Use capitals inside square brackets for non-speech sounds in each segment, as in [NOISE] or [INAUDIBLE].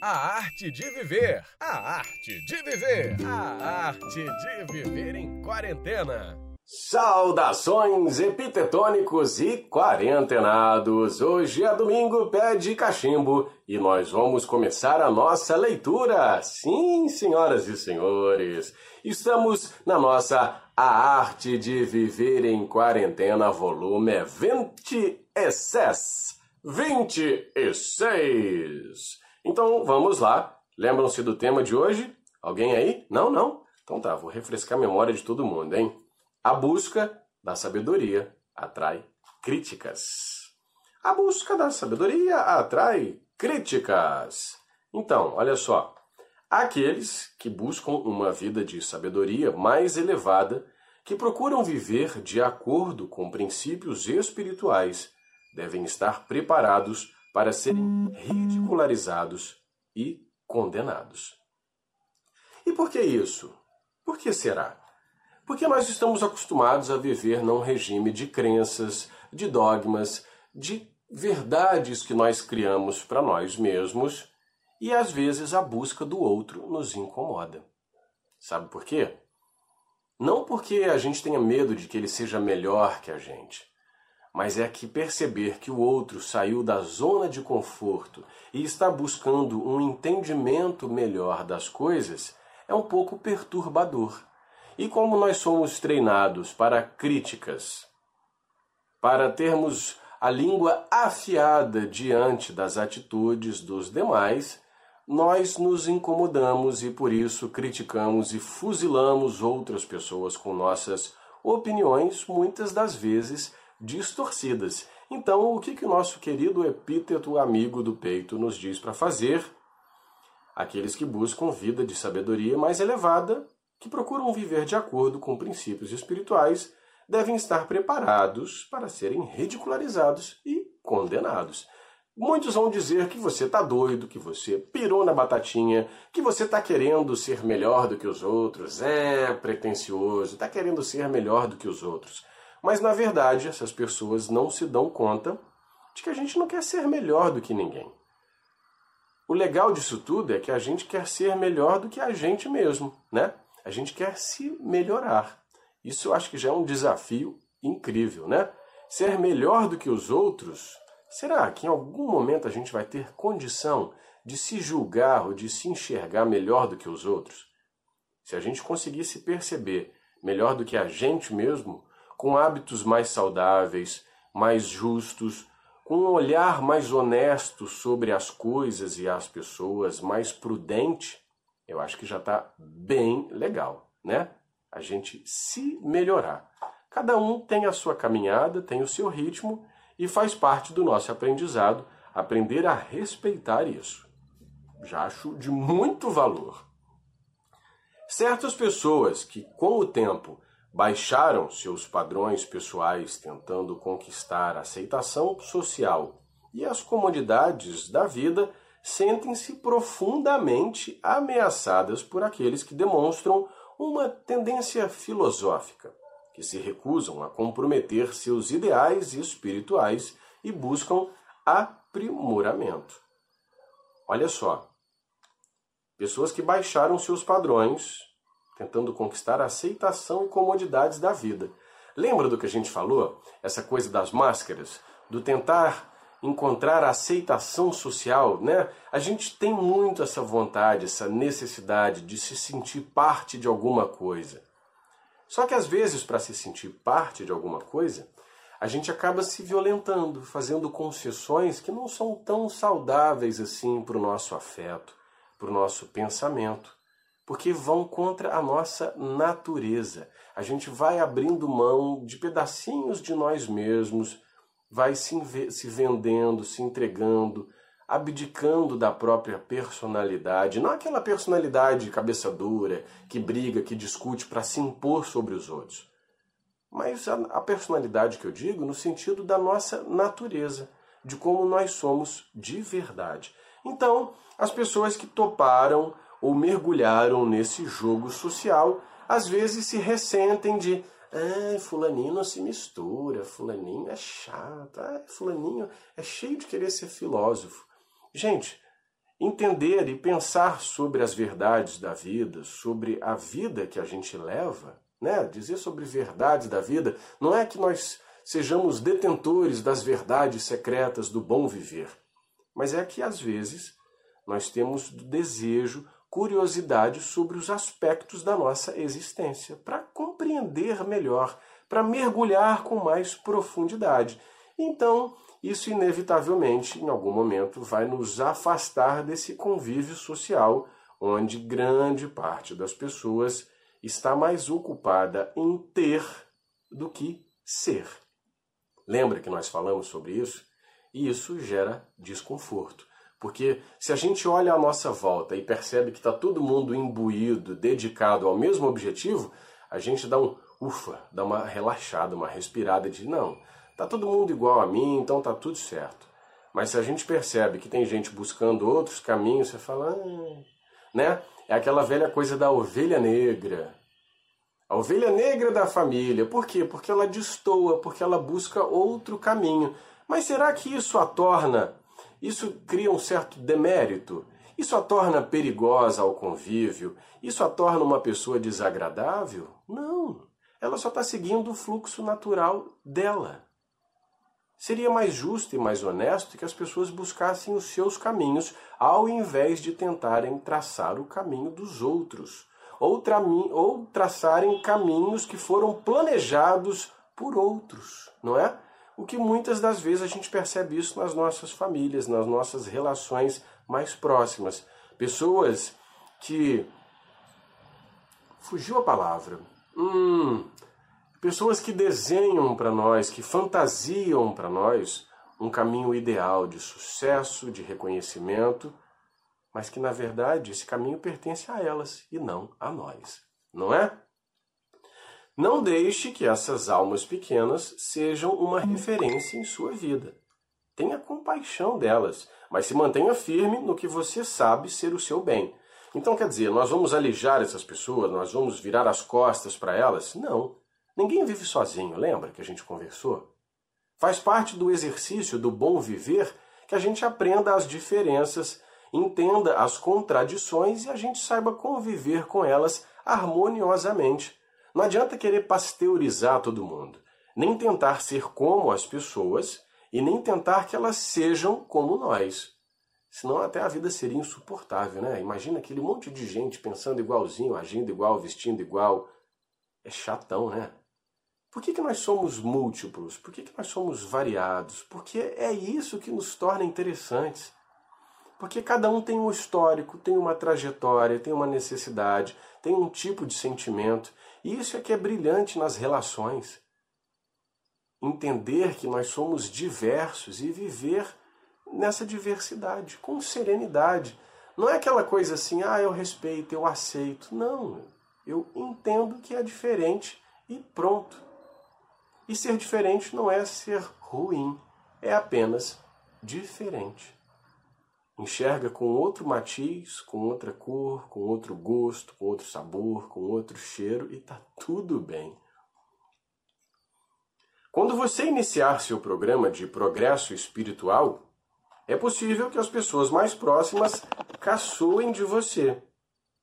A arte de viver. A arte de viver. A arte de viver em quarentena. Saudações epitetônicos e quarentenados! Hoje é domingo, pé de cachimbo, e nós vamos começar a nossa leitura. Sim, senhoras e senhores, estamos na nossa A Arte de Viver em Quarentena, volume 26. 26! Então vamos lá. Lembram-se do tema de hoje? Alguém aí? Não, não? Então tá, vou refrescar a memória de todo mundo, hein? A busca da sabedoria atrai críticas. A busca da sabedoria atrai críticas. Então, olha só. Aqueles que buscam uma vida de sabedoria mais elevada, que procuram viver de acordo com princípios espirituais, devem estar preparados para serem ridicularizados e condenados. E por que isso? Por que será? Porque nós estamos acostumados a viver num regime de crenças, de dogmas, de verdades que nós criamos para nós mesmos e às vezes a busca do outro nos incomoda. Sabe por quê? Não porque a gente tenha medo de que ele seja melhor que a gente, mas é que perceber que o outro saiu da zona de conforto e está buscando um entendimento melhor das coisas é um pouco perturbador. E como nós somos treinados para críticas, para termos a língua afiada diante das atitudes dos demais, nós nos incomodamos e por isso criticamos e fuzilamos outras pessoas com nossas opiniões, muitas das vezes distorcidas. Então, o que, que o nosso querido epíteto amigo do peito nos diz para fazer? Aqueles que buscam vida de sabedoria mais elevada que procuram viver de acordo com princípios espirituais devem estar preparados para serem ridicularizados e condenados. Muitos vão dizer que você está doido, que você pirou na batatinha, que você está querendo ser melhor do que os outros, é pretensioso, está querendo ser melhor do que os outros. Mas na verdade, essas pessoas não se dão conta de que a gente não quer ser melhor do que ninguém. O legal disso tudo é que a gente quer ser melhor do que a gente mesmo, né? A gente quer se melhorar. Isso eu acho que já é um desafio incrível, né? Ser melhor do que os outros. Será que em algum momento a gente vai ter condição de se julgar ou de se enxergar melhor do que os outros? Se a gente conseguir se perceber melhor do que a gente mesmo, com hábitos mais saudáveis, mais justos, com um olhar mais honesto sobre as coisas e as pessoas, mais prudente, eu acho que já está bem legal, né? A gente se melhorar. Cada um tem a sua caminhada, tem o seu ritmo e faz parte do nosso aprendizado aprender a respeitar isso. Já acho de muito valor. Certas pessoas que, com o tempo, baixaram seus padrões pessoais tentando conquistar a aceitação social e as comodidades da vida sentem-se profundamente ameaçadas por aqueles que demonstram uma tendência filosófica, que se recusam a comprometer seus ideais espirituais e buscam aprimoramento. Olha só, pessoas que baixaram seus padrões, tentando conquistar a aceitação e comodidades da vida. Lembra do que a gente falou? Essa coisa das máscaras? Do tentar encontrar a aceitação social, né? A gente tem muito essa vontade, essa necessidade de se sentir parte de alguma coisa. Só que às vezes, para se sentir parte de alguma coisa, a gente acaba se violentando, fazendo concessões que não são tão saudáveis assim para o nosso afeto, para o nosso pensamento, porque vão contra a nossa natureza. A gente vai abrindo mão de pedacinhos de nós mesmos vai se, se vendendo, se entregando, abdicando da própria personalidade, não aquela personalidade cabeça dura, que briga, que discute para se impor sobre os outros, mas a, a personalidade que eu digo no sentido da nossa natureza, de como nós somos de verdade. Então, as pessoas que toparam ou mergulharam nesse jogo social, às vezes se ressentem de ah, fulaninho não se mistura, fulaninho é chato, ah, fulaninho é cheio de querer ser filósofo. Gente, entender e pensar sobre as verdades da vida, sobre a vida que a gente leva, né? Dizer sobre verdades da vida, não é que nós sejamos detentores das verdades secretas do bom viver, mas é que às vezes nós temos desejo, curiosidade sobre os aspectos da nossa existência, para compreender melhor, para mergulhar com mais profundidade. Então, isso inevitavelmente, em algum momento, vai nos afastar desse convívio social onde grande parte das pessoas está mais ocupada em ter do que ser. Lembra que nós falamos sobre isso? E isso gera desconforto. Porque se a gente olha à nossa volta e percebe que está todo mundo imbuído, dedicado ao mesmo objetivo, a gente dá um ufa, dá uma relaxada, uma respirada de não, Tá todo mundo igual a mim, então tá tudo certo. Mas se a gente percebe que tem gente buscando outros caminhos, você fala, ah, né? É aquela velha coisa da ovelha negra. A ovelha negra da família. Por quê? Porque ela destoa, porque ela busca outro caminho. Mas será que isso a torna, isso cria um certo demérito? Isso a torna perigosa ao convívio? Isso a torna uma pessoa desagradável? Não. Ela só está seguindo o fluxo natural dela. Seria mais justo e mais honesto que as pessoas buscassem os seus caminhos, ao invés de tentarem traçar o caminho dos outros, ou, ou traçarem caminhos que foram planejados por outros, não é? O que muitas das vezes a gente percebe isso nas nossas famílias, nas nossas relações mais próximas. Pessoas que. Fugiu a palavra. Hum, Pessoas que desenham para nós, que fantasiam para nós um caminho ideal de sucesso, de reconhecimento, mas que na verdade esse caminho pertence a elas e não a nós, não é? Não deixe que essas almas pequenas sejam uma referência em sua vida. Tenha compaixão delas, mas se mantenha firme no que você sabe ser o seu bem. Então, quer dizer, nós vamos alijar essas pessoas, nós vamos virar as costas para elas? Não. Ninguém vive sozinho, lembra que a gente conversou? Faz parte do exercício do bom viver que a gente aprenda as diferenças, entenda as contradições e a gente saiba conviver com elas harmoniosamente. Não adianta querer pasteurizar todo mundo, nem tentar ser como as pessoas e nem tentar que elas sejam como nós. Senão até a vida seria insuportável, né? Imagina aquele monte de gente pensando igualzinho, agindo igual, vestindo igual. É chatão, né? Por que, que nós somos múltiplos? Por que, que nós somos variados? Porque é isso que nos torna interessantes. Porque cada um tem um histórico, tem uma trajetória, tem uma necessidade, tem um tipo de sentimento. E isso é que é brilhante nas relações. Entender que nós somos diversos e viver nessa diversidade, com serenidade. Não é aquela coisa assim, ah, eu respeito, eu aceito. Não, eu entendo que é diferente e pronto. E ser diferente não é ser ruim, é apenas diferente. Enxerga com outro matiz, com outra cor, com outro gosto, com outro sabor, com outro cheiro e tá tudo bem. Quando você iniciar seu programa de progresso espiritual, é possível que as pessoas mais próximas caçoem de você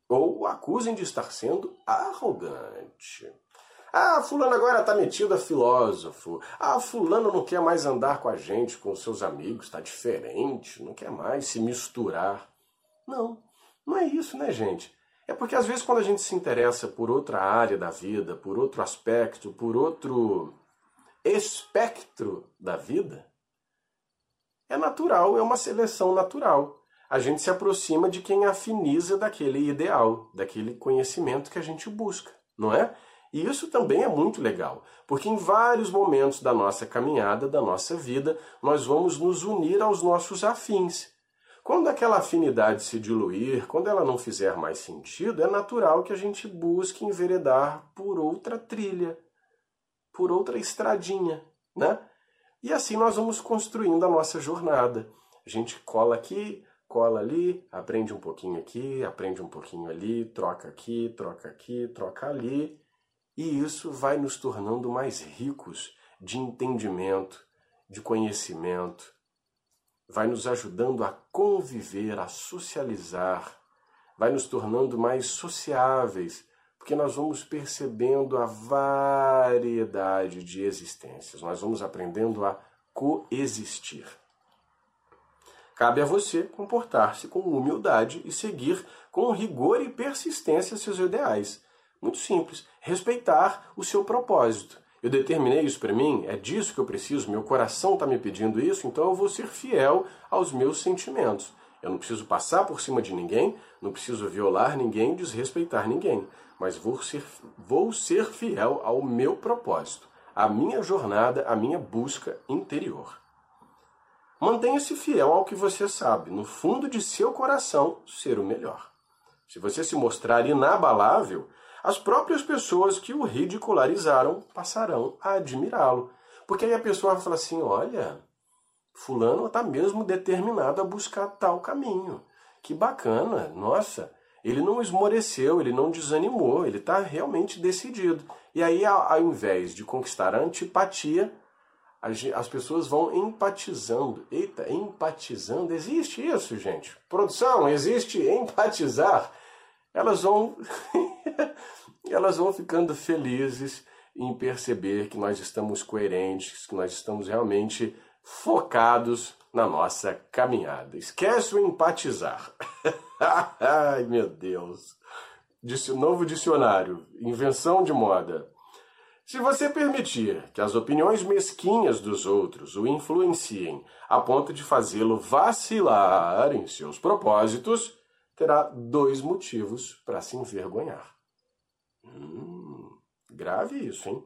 ou acusem de estar sendo arrogante. Ah, fulano agora tá metido a filósofo. Ah, fulano não quer mais andar com a gente, com os seus amigos, tá diferente, não quer mais se misturar. Não, não é isso, né, gente? É porque às vezes quando a gente se interessa por outra área da vida, por outro aspecto, por outro espectro da vida, é natural, é uma seleção natural. A gente se aproxima de quem afiniza daquele ideal, daquele conhecimento que a gente busca, não é? E isso também é muito legal, porque em vários momentos da nossa caminhada, da nossa vida, nós vamos nos unir aos nossos afins. Quando aquela afinidade se diluir, quando ela não fizer mais sentido, é natural que a gente busque enveredar por outra trilha, por outra estradinha, né? E assim nós vamos construindo a nossa jornada. A gente cola aqui, cola ali, aprende um pouquinho aqui, aprende um pouquinho ali, troca aqui, troca aqui, troca ali e isso vai nos tornando mais ricos de entendimento, de conhecimento. vai nos ajudando a conviver, a socializar, vai nos tornando mais sociáveis, porque nós vamos percebendo a variedade de existências, nós vamos aprendendo a coexistir. Cabe a você comportar-se com humildade e seguir com rigor e persistência seus ideais. Muito simples. Respeitar o seu propósito. Eu determinei isso para mim, é disso que eu preciso, meu coração está me pedindo isso, então eu vou ser fiel aos meus sentimentos. Eu não preciso passar por cima de ninguém, não preciso violar ninguém, desrespeitar ninguém, mas vou ser, vou ser fiel ao meu propósito, à minha jornada, à minha busca interior. Mantenha-se fiel ao que você sabe, no fundo de seu coração, ser o melhor. Se você se mostrar inabalável, as próprias pessoas que o ridicularizaram passarão a admirá-lo. Porque aí a pessoa vai falar assim: olha, Fulano está mesmo determinado a buscar tal caminho. Que bacana, nossa, ele não esmoreceu, ele não desanimou, ele está realmente decidido. E aí, ao invés de conquistar a antipatia, as pessoas vão empatizando. Eita, empatizando, existe isso, gente. Produção, existe empatizar. Elas vão [LAUGHS] elas vão ficando felizes em perceber que nós estamos coerentes, que nós estamos realmente focados na nossa caminhada. Esquece o empatizar. [LAUGHS] Ai, meu Deus. Novo dicionário, invenção de moda. Se você permitir que as opiniões mesquinhas dos outros o influenciem a ponto de fazê-lo vacilar em seus propósitos, terá dois motivos para se envergonhar. Hum, grave isso, hein?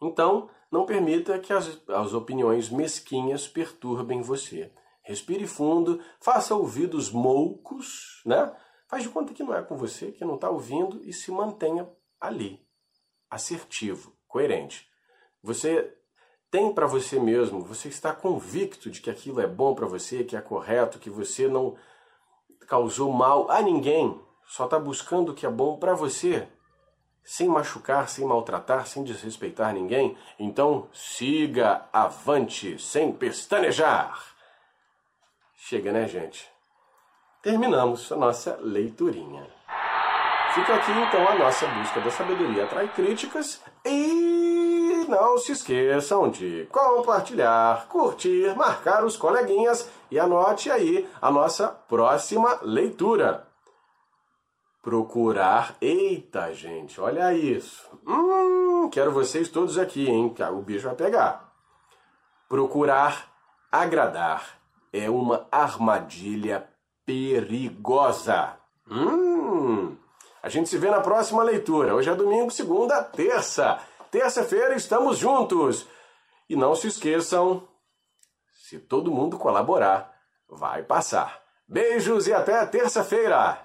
Então, não permita que as, as opiniões mesquinhas perturbem você. Respire fundo, faça ouvidos moucos, né? Faz de conta que não é com você, que não está ouvindo e se mantenha ali, assertivo, coerente. Você tem para você mesmo, você está convicto de que aquilo é bom para você, que é correto, que você não causou mal a ninguém, só está buscando o que é bom para você, sem machucar, sem maltratar, sem desrespeitar ninguém, então siga avante, sem pestanejar. Chega, né, gente? Terminamos a nossa leiturinha. Fica aqui então a nossa busca da sabedoria atrai críticas e não se esqueçam de compartilhar, curtir, marcar os coleguinhas e anote aí a nossa próxima leitura procurar. Eita, gente, olha isso. Hum, quero vocês todos aqui, hein? O bicho vai pegar. Procurar agradar é uma armadilha perigosa. Hum. A gente se vê na próxima leitura. Hoje é domingo, segunda, terça. Terça-feira estamos juntos. E não se esqueçam, se todo mundo colaborar, vai passar. Beijos e até terça-feira.